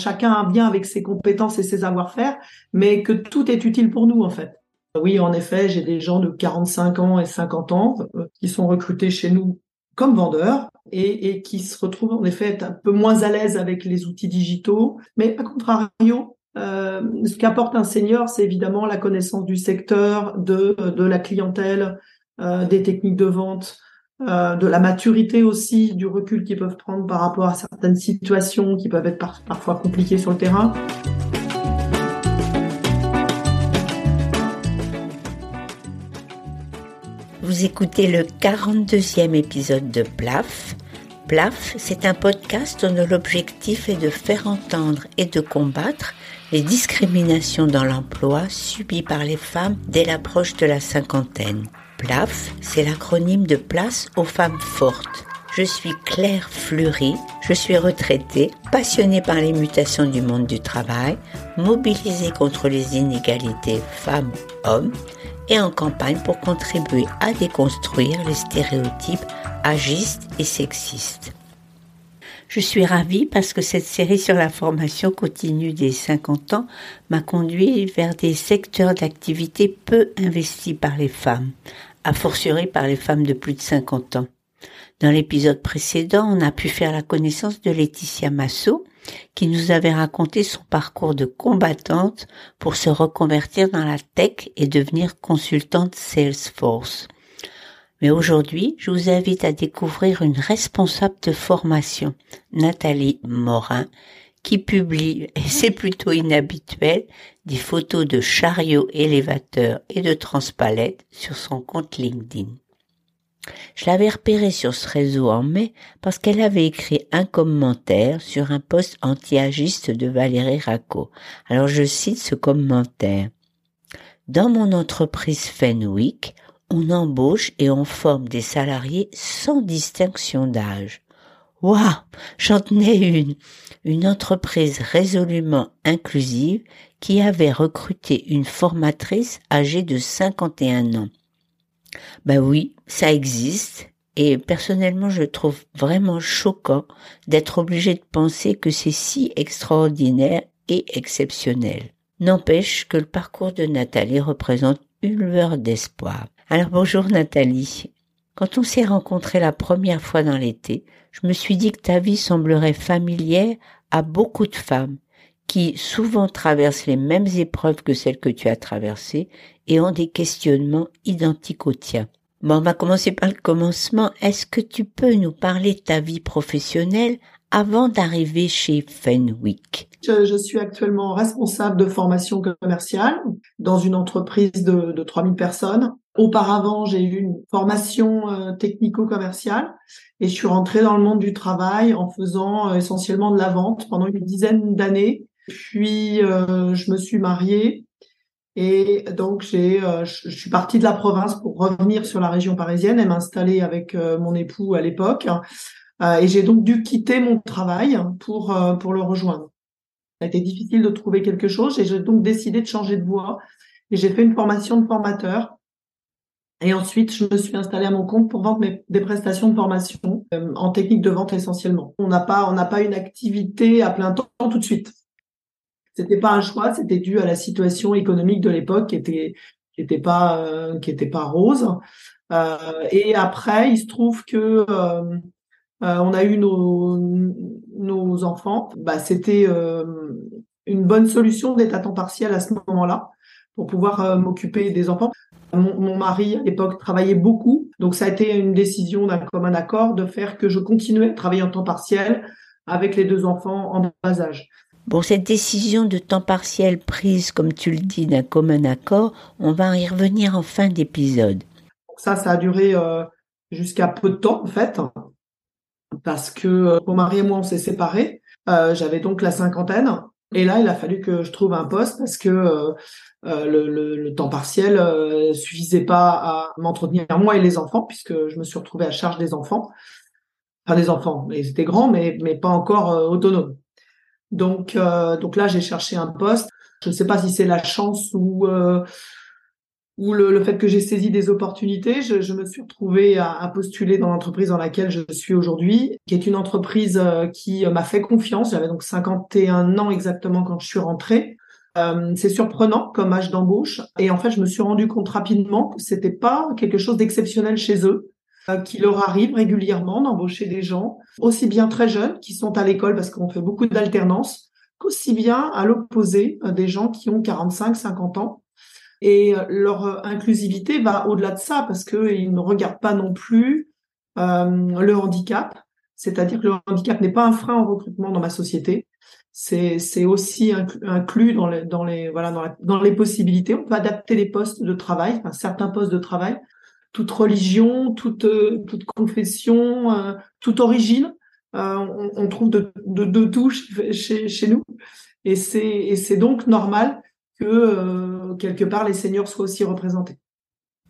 chacun vient avec ses compétences et ses savoir-faire, mais que tout est utile pour nous en fait. Oui, en effet, j'ai des gens de 45 ans et 50 ans euh, qui sont recrutés chez nous comme vendeurs et, qui se retrouvent en effet un peu moins à l'aise avec les outils digitaux. Mais à contrario, euh, ce qu'apporte un senior, c'est évidemment la connaissance du secteur, de, de la clientèle, euh, des techniques de vente, euh, de la maturité aussi, du recul qu'ils peuvent prendre par rapport à certaines situations qui peuvent être parfois compliquées sur le terrain. Vous écoutez le 42e épisode de PLAF. PLAF, c'est un podcast dont l'objectif est de faire entendre et de combattre les discriminations dans l'emploi subies par les femmes dès l'approche de la cinquantaine. PLAF, c'est l'acronyme de Place aux femmes fortes. Je suis Claire Fleury, je suis retraitée, passionnée par les mutations du monde du travail, mobilisée contre les inégalités femmes-hommes et en campagne pour contribuer à déconstruire les stéréotypes agistes et sexistes. Je suis ravie parce que cette série sur la formation continue des 50 ans m'a conduit vers des secteurs d'activité peu investis par les femmes, a fortiori par les femmes de plus de 50 ans. Dans l'épisode précédent, on a pu faire la connaissance de Laetitia Massot, qui nous avait raconté son parcours de combattante pour se reconvertir dans la tech et devenir consultante Salesforce. Mais aujourd'hui, je vous invite à découvrir une responsable de formation, Nathalie Morin, qui publie, et c'est plutôt inhabituel, des photos de chariots élévateurs et de transpalettes sur son compte LinkedIn. Je l'avais repérée sur ce réseau en mai parce qu'elle avait écrit un commentaire sur un poste anti-agiste de Valérie Racco. Alors je cite ce commentaire. Dans mon entreprise Fenwick, on embauche et on forme des salariés sans distinction d'âge. Waouh, j'en tenais une, une entreprise résolument inclusive qui avait recruté une formatrice âgée de 51 ans. Ben oui, ça existe et personnellement je trouve vraiment choquant d'être obligé de penser que c'est si extraordinaire et exceptionnel. N'empêche que le parcours de Nathalie représente une lueur d'espoir. Alors bonjour Nathalie. Quand on s'est rencontrés la première fois dans l'été, je me suis dit que ta vie semblerait familière à beaucoup de femmes qui souvent traversent les mêmes épreuves que celles que tu as traversées et ont des questionnements identiques aux tiens. Bon, on va commencer par le commencement. Est-ce que tu peux nous parler de ta vie professionnelle avant d'arriver chez Fenwick? Je, suis actuellement responsable de formation commerciale dans une entreprise de, de 3000 personnes. Auparavant, j'ai eu une formation euh, technico-commerciale et je suis rentrée dans le monde du travail en faisant euh, essentiellement de la vente pendant une dizaine d'années. Puis, euh, je me suis mariée et donc j'ai, je suis partie de la province pour revenir sur la région parisienne et m'installer avec mon époux à l'époque. et j'ai donc dû quitter mon travail pour pour le rejoindre. Ça a été difficile de trouver quelque chose et j'ai donc décidé de changer de voie et j'ai fait une formation de formateur et ensuite, je me suis installée à mon compte pour vendre des prestations de formation euh, en technique de vente essentiellement. On n'a pas, on n'a pas une activité à plein temps tout de suite. C'était pas un choix, c'était dû à la situation économique de l'époque qui était, qui était pas, euh, qui était pas rose. Euh, et après, il se trouve que euh, on a eu nos, nos enfants. Bah, c'était une bonne solution d'être à temps partiel à ce moment-là pour pouvoir m'occuper des enfants. Mon, mari, à l'époque, travaillait beaucoup. Donc, ça a été une décision d'un commun accord de faire que je continuais à travailler en temps partiel avec les deux enfants en bas âge. Bon, cette décision de temps partiel prise, comme tu le dis, d'un commun accord, on va y revenir en fin d'épisode. Ça, ça a duré euh, jusqu'à peu de temps, en fait, parce que euh, mon mari et moi, on s'est séparés. Euh, j'avais donc la cinquantaine. Et là, il a fallu que je trouve un poste parce que euh, euh, le, le, temps partiel euh, suffisait pas à m'entretenir moi et les enfants, puisque je me suis retrouvée à charge des enfants. Enfin, des enfants, ils étaient grands, mais, mais pas encore euh, autonomes. Donc, donc là, j'ai cherché un poste. Je ne sais pas si c'est la chance ou ou le, fait que j'ai saisi des opportunités, je, me suis retrouvée à, postuler dans l'entreprise dans laquelle je suis aujourd'hui, qui est une entreprise euh, qui m'a fait confiance. J'avais donc 51 ans exactement quand je suis rentrée. Euh, c'est surprenant comme âge d'embauche. Et en fait, je me suis rendu compte rapidement que c'était pas quelque chose d'exceptionnel chez eux, euh, qu'il leur arrive régulièrement d'embaucher des gens, aussi bien très jeunes qui sont à l'école parce qu'on fait beaucoup d'alternance, qu'aussi bien à l'opposé euh, des gens qui ont 45, 50 ans. Et leur inclusivité va au-delà de ça parce qu'ils ne regardent pas non plus le handicap. C'est-à-dire que le handicap n'est pas un frein au recrutement dans ma société c'est aussi inclus dans les dans les voilà dans, dans, les possibilités. On peut adapter les postes de travail, certains postes de travail, toute religion, toute toute confession, euh, toute origine. Euh, on, trouve de, de, de tout chez, chez nous, et c'est et c'est donc normal que quelque part les seniors soient aussi représentés.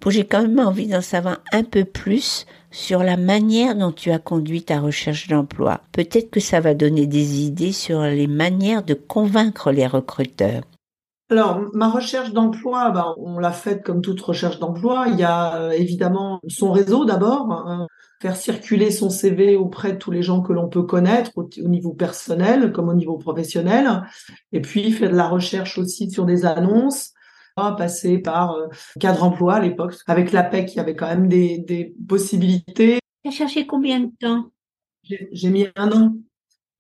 J'ai quand même envie d'en savoir un peu plus sur la manière dont tu as conduit ta recherche d'emploi. Peut-être que ça va donner des idées sur les manières de convaincre les recruteurs. Alors, ma recherche d'emploi, ben, on l'a faite comme toute recherche d'emploi. Il y a euh, évidemment son réseau d'abord, hein. faire circuler son CV auprès de tous les gens que l'on peut connaître au, niveau personnel comme au niveau professionnel. Et puis, faire de la recherche aussi sur des annonces, passer par euh, cadre emploi à l'époque. Avec l'APEC, il y avait quand même des, des possibilités. Tu as cherché combien de temps? J'ai mis un an.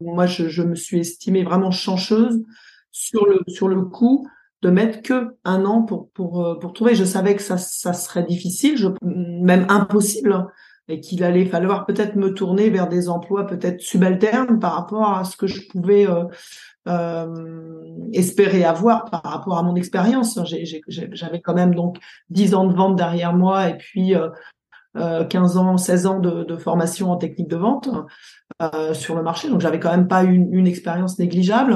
Moi, je, je, me suis estimée vraiment chanceuse sur le, sur le coup de mettre que un an pour, pour, euh, pour trouver. Je savais que ça, ça serait difficile, je, même impossible, et qu'il allait falloir peut-être me tourner vers des emplois peut-être subalternes par rapport à ce que je pouvais euh, euh, espérer avoir par rapport à mon expérience. J'avais quand même donc 10 ans de vente derrière moi et puis euh, 15 euh, ans, 16 ans de, formation en technique de vente euh, sur le marché. Donc j'avais quand même pas une, expérience négligeable.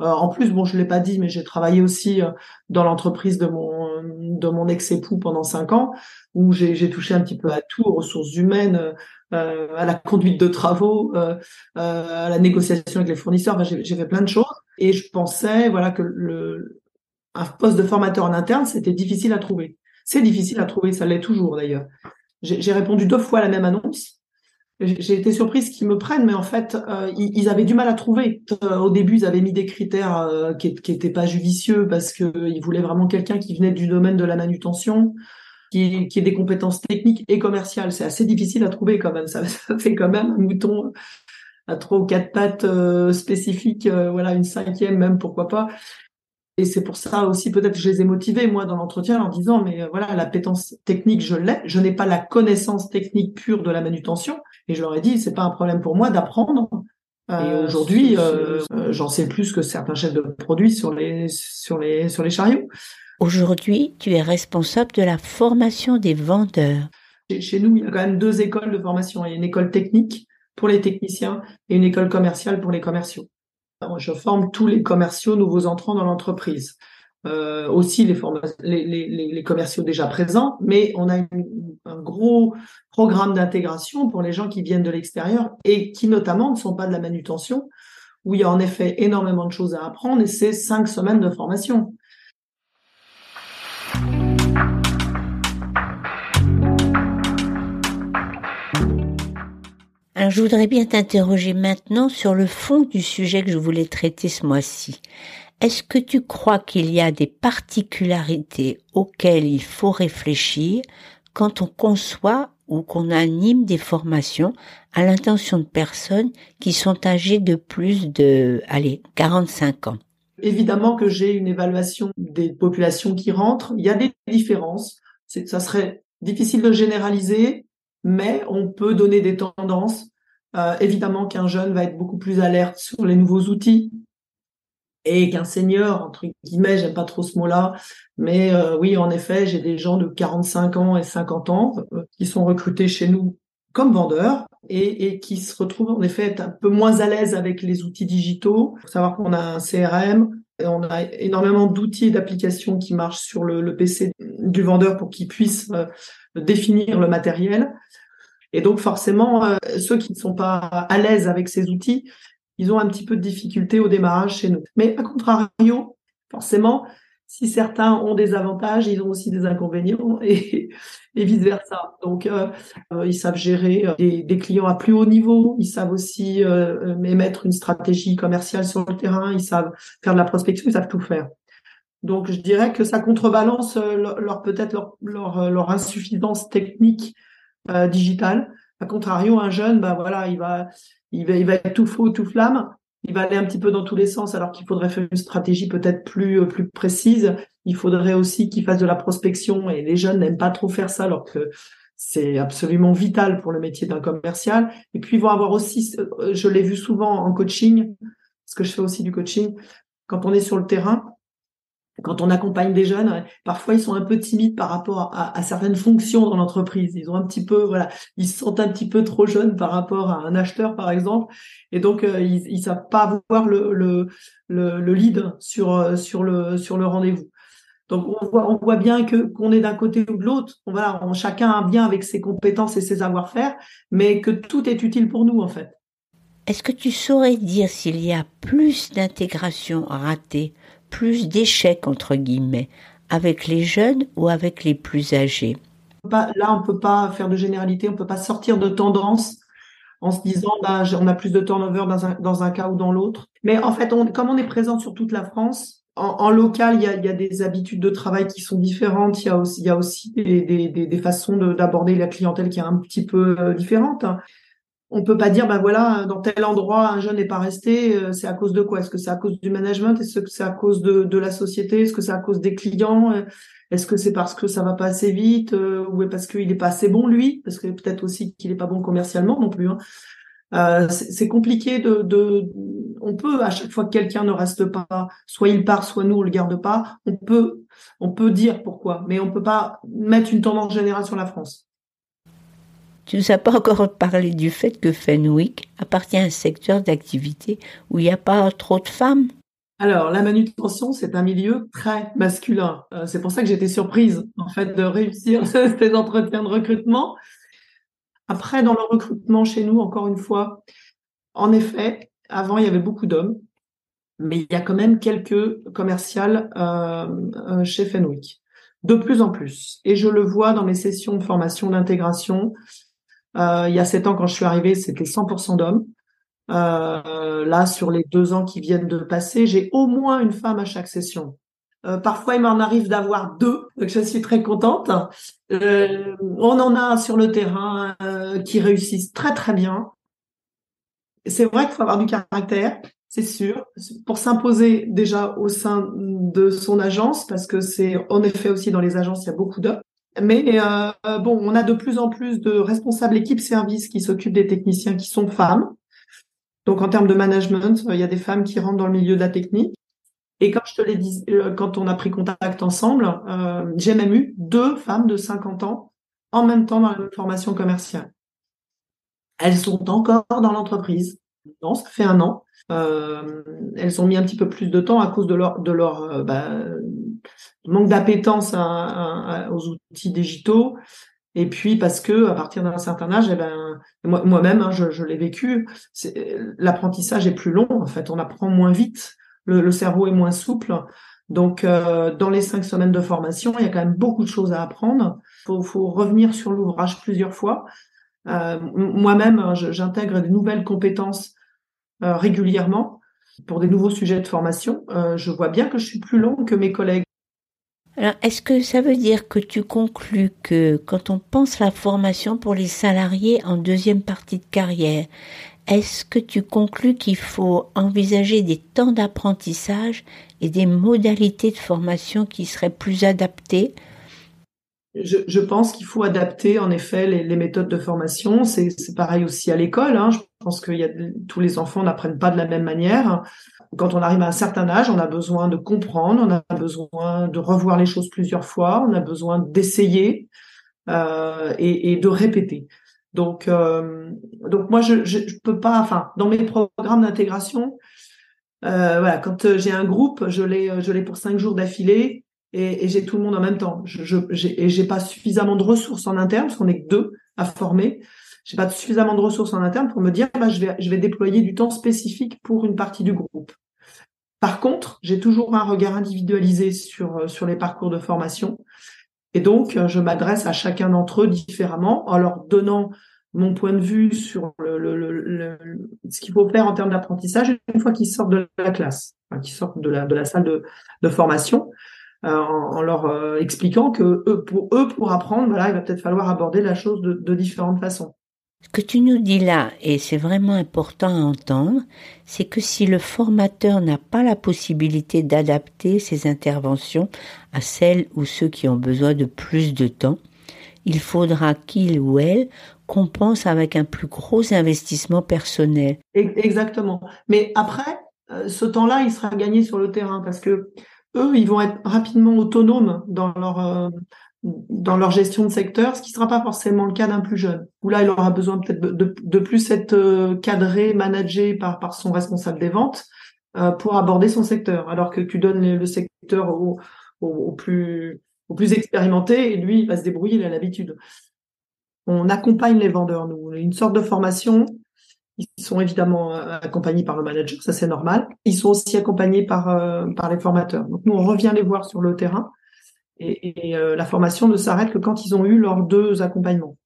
Euh, en plus, bon, je l'ai pas dit, mais j'ai travaillé aussi euh, dans l'entreprise de mon de mon ex-époux pendant cinq ans, où j'ai touché un petit peu à tout, aux ressources humaines, à la conduite de travaux, à la négociation avec les fournisseurs. J'ai fait plein de choses. Et je pensais, voilà, que le un poste de formateur en interne, c'était difficile à trouver. C'est difficile à trouver, ça l'est toujours d'ailleurs. J'ai répondu deux fois à la même annonce. J'ai été surprise qu'ils me prennent, mais en fait, euh, ils, avaient du mal à trouver. Euh, au début, ils avaient mis des critères euh, qui n'étaient pas judicieux parce qu'ils voulaient vraiment quelqu'un qui venait du domaine de la manutention, qui, ait des compétences techniques et commerciales. C'est assez difficile à trouver quand même. Ça, ça, fait quand même un mouton à trois ou quatre pattes spécifiques, voilà, une cinquième même, pourquoi pas. Et c'est pour ça aussi peut-être que je les ai motivés moi dans l'entretien en disant mais euh, voilà la pétence technique je l'ai, je n'ai pas la connaissance technique pure de la manutention et je leur ai dit c'est pas un problème pour moi d'apprendre. et euh, aujourd'hui euh, j'en sais plus que certains chefs de produits sur les sur les sur les chariots. Aujourd'hui tu es responsable de la formation des vendeurs. Chez nous il y a quand même deux écoles de formation. Il y a une école technique pour les techniciens et une école commerciale pour les commerciaux. Je forme tous les commerciaux nouveaux entrants dans l'entreprise. Euh, aussi les, commerciaux déjà présents, mais on a un gros programme d'intégration pour les gens qui viennent de l'extérieur et qui notamment ne sont pas de la manutention, où il y a en effet énormément de choses à apprendre et c'est cinq semaines de formation. Alors, je voudrais bien t'interroger maintenant sur le fond du sujet que je voulais traiter ce mois-ci. Est-ce que tu crois qu'il y a des particularités auxquelles il faut réfléchir quand on conçoit ou qu'on anime des formations à l'intention de personnes qui sont âgées de plus de, allez, 45 ans? Évidemment que j'ai une évaluation des populations qui rentrent. Il y a des différences. Ça serait difficile de généraliser, mais on peut donner des tendances. Euh, évidemment qu'un jeune va être beaucoup plus alerte sur les nouveaux outils et qu'un senior, entre guillemets, j'aime pas trop ce mot-là, mais euh, oui, en effet, j'ai des gens de 45 ans et 50 ans euh, qui sont recrutés chez nous comme vendeurs et, et, qui se retrouvent en effet un peu moins à l'aise avec les outils digitaux. Il faut savoir qu'on a un CRM, et on a énormément d'outils et d'applications qui marchent sur le, le, PC du vendeur pour qu'il puisse définir le matériel. Et donc forcément, euh, ceux qui ne sont pas à l'aise avec ces outils, ils ont un petit peu de difficulté au démarrage chez nous. Mais à contrario, forcément, si certains ont des avantages, ils ont aussi des inconvénients et, et vice versa. Donc, euh, euh, ils savent gérer des, clients à plus haut niveau. Ils savent aussi émettre une stratégie commerciale sur le terrain. Ils savent faire de la prospection. Ils savent tout faire. Donc, je dirais que ça contrebalance leur, peut-être leur, leur, insuffisance technique euh, digitale. A contrario, un jeune, bah voilà, il va, il va, il va être tout faux, tout flamme il va aller un petit peu dans tous les sens alors qu'il faudrait faire une stratégie peut-être plus euh, plus précise. Il faudrait aussi qu'il fasse de la prospection et les jeunes n'aiment pas trop faire ça alors que c'est absolument vital pour le métier d'un commercial. Et puis ils vont avoir aussi, euh, je l'ai vu souvent en coaching, parce que je fais aussi du coaching, quand on est sur le terrain, quand on accompagne des jeunes, parfois ils sont un peu timides par rapport à, certaines fonctions dans l'entreprise. Ils ont un petit peu, voilà, ils se sentent un petit peu trop jeunes par rapport à un acheteur, par exemple, et donc euh, ils, ils savent pas avoir le, le, le, lead sur euh, sur le sur le rendez-vous. Donc on voit on voit bien que qu'on est d'un côté ou de l'autre. On voilà, chacun bien avec ses compétences et ses savoir-faire, mais que tout est utile pour nous en fait. Est-ce que tu saurais dire s'il y a plus d'intégration ratée plus d'échecs, entre guillemets, avec les jeunes ou avec les plus âgés Là, on peut pas faire de généralité, on peut pas sortir de tendance en se disant bah, on a plus de turnover dans un, dans un cas ou dans l'autre. Mais en fait, comme on est présent sur toute la France, en, local, il y, a, des habitudes de travail qui sont différentes. Il y a aussi, des façons d'aborder la clientèle qui est un petit peu euh, différente on peut pas dire ben voilà dans tel endroit un jeune n'est pas resté euh, c'est à cause de quoi? Est-ce que c'est à cause du management? Est-ce que c'est à cause de, de la société? Est-ce que c'est à cause des clients? Est-ce que c'est parce que ça va pas assez vite euh, ou parce qu'il est pas assez bon lui? Parce que peut-être aussi qu'il est pas bon commercialement non plus hein. euh, c'est compliqué de, de, on peut à chaque fois que quelqu'un ne reste pas soit il part soit nous on le garde pas on peut on peut dire pourquoi mais on peut pas mettre une tendance générale sur la France tu ne nous as pas encore parlé du fait que Fenwick appartient à un secteur d'activité où il n'y a pas trop de femmes. Alors, la manutention, c'est un milieu très masculin. Euh, c'est pour ça que j'étais surprise, en fait, de réussir ces entretiens de recrutement. Après, dans le recrutement chez nous, encore une fois, en effet, avant, il y avait beaucoup d'hommes, mais il y a quand même quelques commerciales euh, euh, chez Fenwick. De plus en plus. Et je le vois dans mes sessions de formation d'intégration. Euh, il y a sept ans, quand je suis arrivée, c'était 100% d'hommes. Euh, là, sur les deux ans qui viennent de passer, j'ai au moins une femme à chaque session. Euh, parfois, il m'en arrive d'avoir deux, donc je suis très contente. On en a sur le terrain qui réussissent très très bien. C'est vrai qu'il faut avoir du caractère, c'est sûr, pour s'imposer déjà au sein de son agence, parce que c'est en effet aussi dans les agences, il y a beaucoup d'hommes. Mais euh, bon, on a de plus en plus de responsables équipes service qui s'occupent des techniciens qui sont femmes. Donc en termes de management, il y a des femmes qui rentrent dans le milieu de la technique. Et comme je te l'ai dit, euh, quand on a pris contact ensemble, euh, j'ai même eu deux femmes de 50 ans en même temps dans la formation commerciale. Elles sont encore dans l'entreprise. Non, ça fait un an. Euh, elles ont mis un petit peu plus de temps à cause de leur, de leur euh, bah, manque d'appétence aux outils digitaux. Et puis parce que à partir d'un certain âge, eh ben, moi-même, hein, je, l'ai vécu, l'apprentissage est plus long. En fait, on apprend moins vite, le, cerveau est moins souple. Donc, euh, dans les cinq semaines de formation, il y a quand même beaucoup de choses à apprendre. Il faut, revenir sur l'ouvrage plusieurs fois. Euh, moi-même, hein, j'intègre des nouvelles compétences euh, régulièrement pour des nouveaux sujets de formation. Je vois bien que je suis plus long que mes collègues. Alors, est-ce que ça veut dire que tu conclus que quand on pense la formation pour les salariés en deuxième partie de carrière, est-ce que tu conclus qu'il faut envisager des temps d'apprentissage et des modalités de formation qui seraient plus adaptées? Je, pense qu'il faut adapter en effet les, méthodes de formation. C'est pareil aussi à l'école. Hein. Je pense que tous les enfants n'apprennent pas de la même manière. Quand on arrive à un certain âge, on a besoin de comprendre, on a besoin de revoir les choses plusieurs fois, on a besoin d'essayer euh, et, et, de répéter. Donc, euh, donc moi, je, je, je, peux pas. Enfin, dans mes programmes d'intégration, euh, voilà, quand j'ai un groupe, je l'ai, je l'ai pour cinq jours d'affilée et, et j'ai tout le monde en même temps. Je, je j'ai, j'ai pas suffisamment de ressources en interne parce qu'on est que deux à former. J'ai pas suffisamment de ressources en interne pour me dire bah, je vais je vais déployer du temps spécifique pour une partie du groupe. Par contre, j'ai toujours un regard individualisé sur, sur les parcours de formation. Et donc, je m'adresse à chacun d'entre eux différemment en leur donnant mon point de vue sur le, le, le, ce qu'il faut faire en termes d'apprentissage une fois qu'ils sortent de la classe, enfin, qu'ils sortent de la, de la salle de, de formation, euh, en, en, leur euh, expliquant que eux, pour eux, pour apprendre, voilà, il va peut-être falloir aborder la chose de, de différentes façons. Ce que tu nous dis là, et c'est vraiment important à entendre, c'est que si le formateur n'a pas la possibilité d'adapter ses interventions à celles ou ceux qui ont besoin de plus de temps, il faudra qu'il ou elle compense avec un plus gros investissement personnel. Exactement. Mais après, euh, ce temps-là, il sera gagné sur le terrain parce que eux, ils vont être rapidement autonomes dans leur euh, dans leur gestion de secteur, ce qui sera pas forcément le cas d'un plus jeune. Où là, il aura besoin peut-être de, de, plus être euh, cadré, managé par par son responsable des ventes pour aborder son secteur. Alors que tu donnes le, secteur au, au, au plus au plus expérimenté et lui, il va se débrouiller, il a l'habitude. On accompagne les vendeurs, nous. Une sorte de formation. Ils sont évidemment euh, accompagnés par le manager, ça c'est normal. Ils sont aussi accompagnés par, euh, par les formateurs. Donc nous, on revient les voir sur le terrain. Et, euh, la formation ne s'arrête que quand ils ont eu leurs deux accompagnements.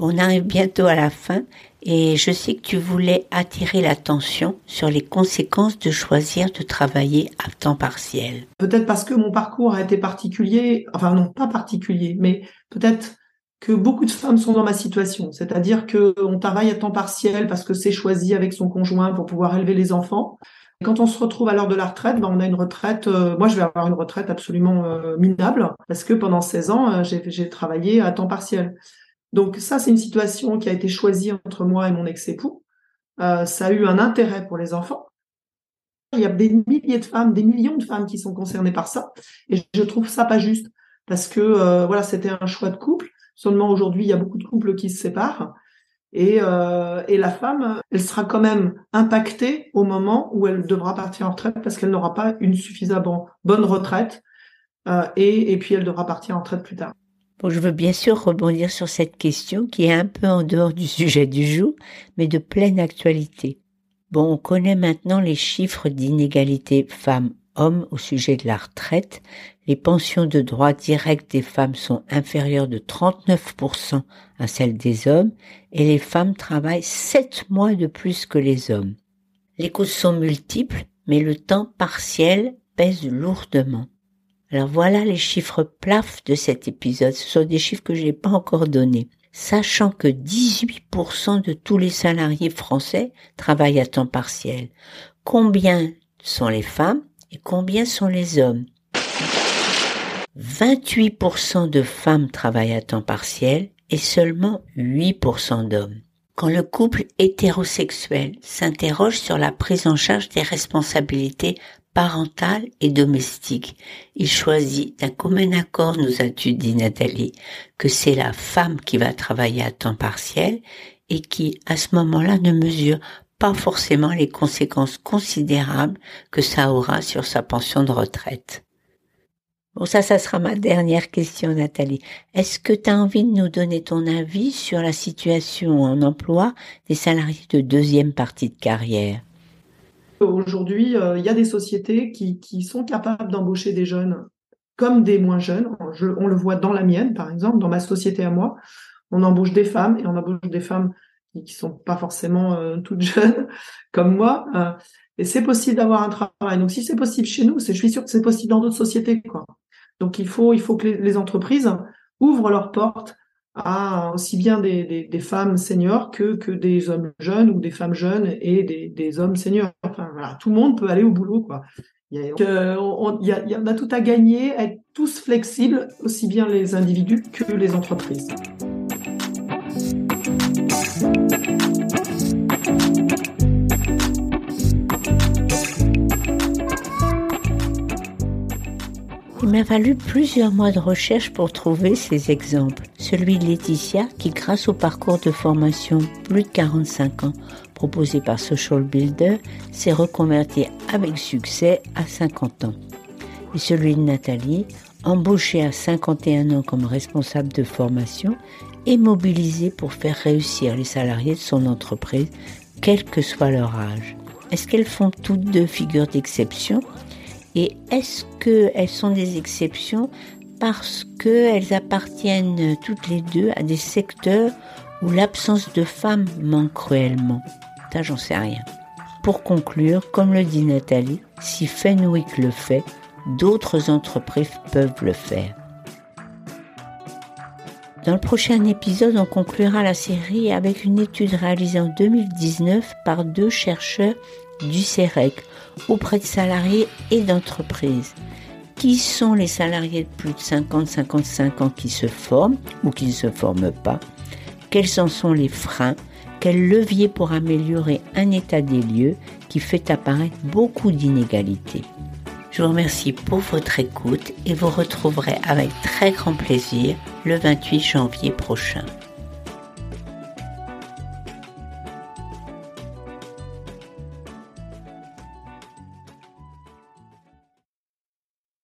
On arrive bientôt à la fin et je sais que tu voulais attirer l'attention sur les conséquences de choisir de travailler à temps partiel. Peut-être parce que mon parcours a été particulier, enfin non pas particulier, mais peut-être que beaucoup de femmes sont dans ma situation, c'est-à-dire que on travaille à temps partiel parce que c'est choisi avec son conjoint pour pouvoir élever les enfants. Quand on se retrouve à l'heure de la retraite, ben on a une retraite. Euh, moi, je vais avoir une retraite absolument euh, minable parce que pendant 16 ans, euh, j'ai travaillé à temps partiel. Donc ça, c'est une situation qui a été choisie entre moi et mon ex-époux. Euh, ça a eu un intérêt pour les enfants. Il y a des milliers de femmes, des millions de femmes qui sont concernées par ça, et je trouve ça pas juste parce que euh, voilà, c'était un choix de couple. Seulement aujourd'hui, il y a beaucoup de couples qui se séparent, et, euh, et la femme, elle sera quand même impactée au moment où elle devra partir en retraite parce qu'elle n'aura pas une suffisamment bonne retraite, euh, et, puis elle devra partir en retraite plus tard. Je veux bien sûr rebondir sur cette question qui est un peu en dehors du sujet du jour, mais de pleine actualité. Bon, on connaît maintenant les chiffres d'inégalité femmes-hommes au sujet de la retraite. Les pensions de droit direct des femmes sont inférieures de 39% à celles des hommes et les femmes travaillent 7 mois de plus que les hommes. Les causes sont multiples, mais le temps partiel pèse lourdement. Alors voilà les chiffres plaf de cet épisode. Ce sont des chiffres que je n'ai pas encore donnés. Sachant que 18% de tous les salariés français travaillent à temps partiel. Combien sont les femmes et combien sont les hommes? 28% de femmes travaillent à temps partiel et seulement 8% d'hommes. Quand le couple hétérosexuel s'interroge sur la prise en charge des responsabilités parental et domestique. Il choisit d'un commun accord, nous a-tu dit Nathalie, que c'est la femme qui va travailler à temps partiel et qui, à ce moment-là, ne mesure pas forcément les conséquences considérables que ça aura sur sa pension de retraite. Bon, ça, ça sera ma dernière question, Nathalie. Est-ce que tu as envie de nous donner ton avis sur la situation en emploi des salariés de deuxième partie de carrière? Aujourd'hui, euh, il y a des sociétés qui, sont capables d'embaucher des jeunes comme des moins jeunes. on le voit dans la mienne, par exemple, dans ma société à moi. On embauche des femmes et on embauche des femmes qui, qui sont pas forcément euh, toutes jeunes comme moi. Euh, et c'est possible d'avoir un travail. Donc, si c'est possible chez nous, je suis sûre que c'est possible dans d'autres sociétés. Quoi. Donc, il faut, il faut que les, entreprises ouvrent leurs portes à aussi bien des, des, femmes seniors que, que des hommes jeunes ou des femmes jeunes et des, des hommes seniors. Enfin voilà, tout le monde peut aller au boulot quoi. Il y, a, euh, on, y a, on a tout à gagner, à être tous flexibles, aussi bien les individus que les entreprises. Il m'a fallu plusieurs mois de recherche pour trouver ces exemples. Celui de Laetitia, qui grâce au parcours de formation plus de 45 ans proposé par Social Builder, s'est reconverti avec succès à 50 ans. Et celui de Nathalie, embauché à 51 ans comme responsable de formation et mobilisé pour faire réussir les salariés de son entreprise, quel que soit leur âge. Est-ce qu'elles font toutes deux figures d'exception Et est-ce qu'elles sont des exceptions parce qu'elles appartiennent toutes les deux à des secteurs où l'absence de femmes manque cruellement? Ça, j'en sais rien. Pour conclure, comme le dit Nathalie, si Fenwick le fait, d'autres entreprises peuvent le faire. Dans le prochain épisode, on conclura la série avec une étude réalisée en 2019 par deux chercheurs du CEREC auprès de salariés et d'entreprises. Qui sont les salariés de plus de 50-55 ans qui se forment ou qui ne se forment pas? Quels en sont les freins? Quels leviers pour améliorer un état des lieux qui fait apparaître beaucoup d'inégalités? Je vous remercie pour votre écoute et vous retrouverez avec très grand plaisir le 28 janvier prochain.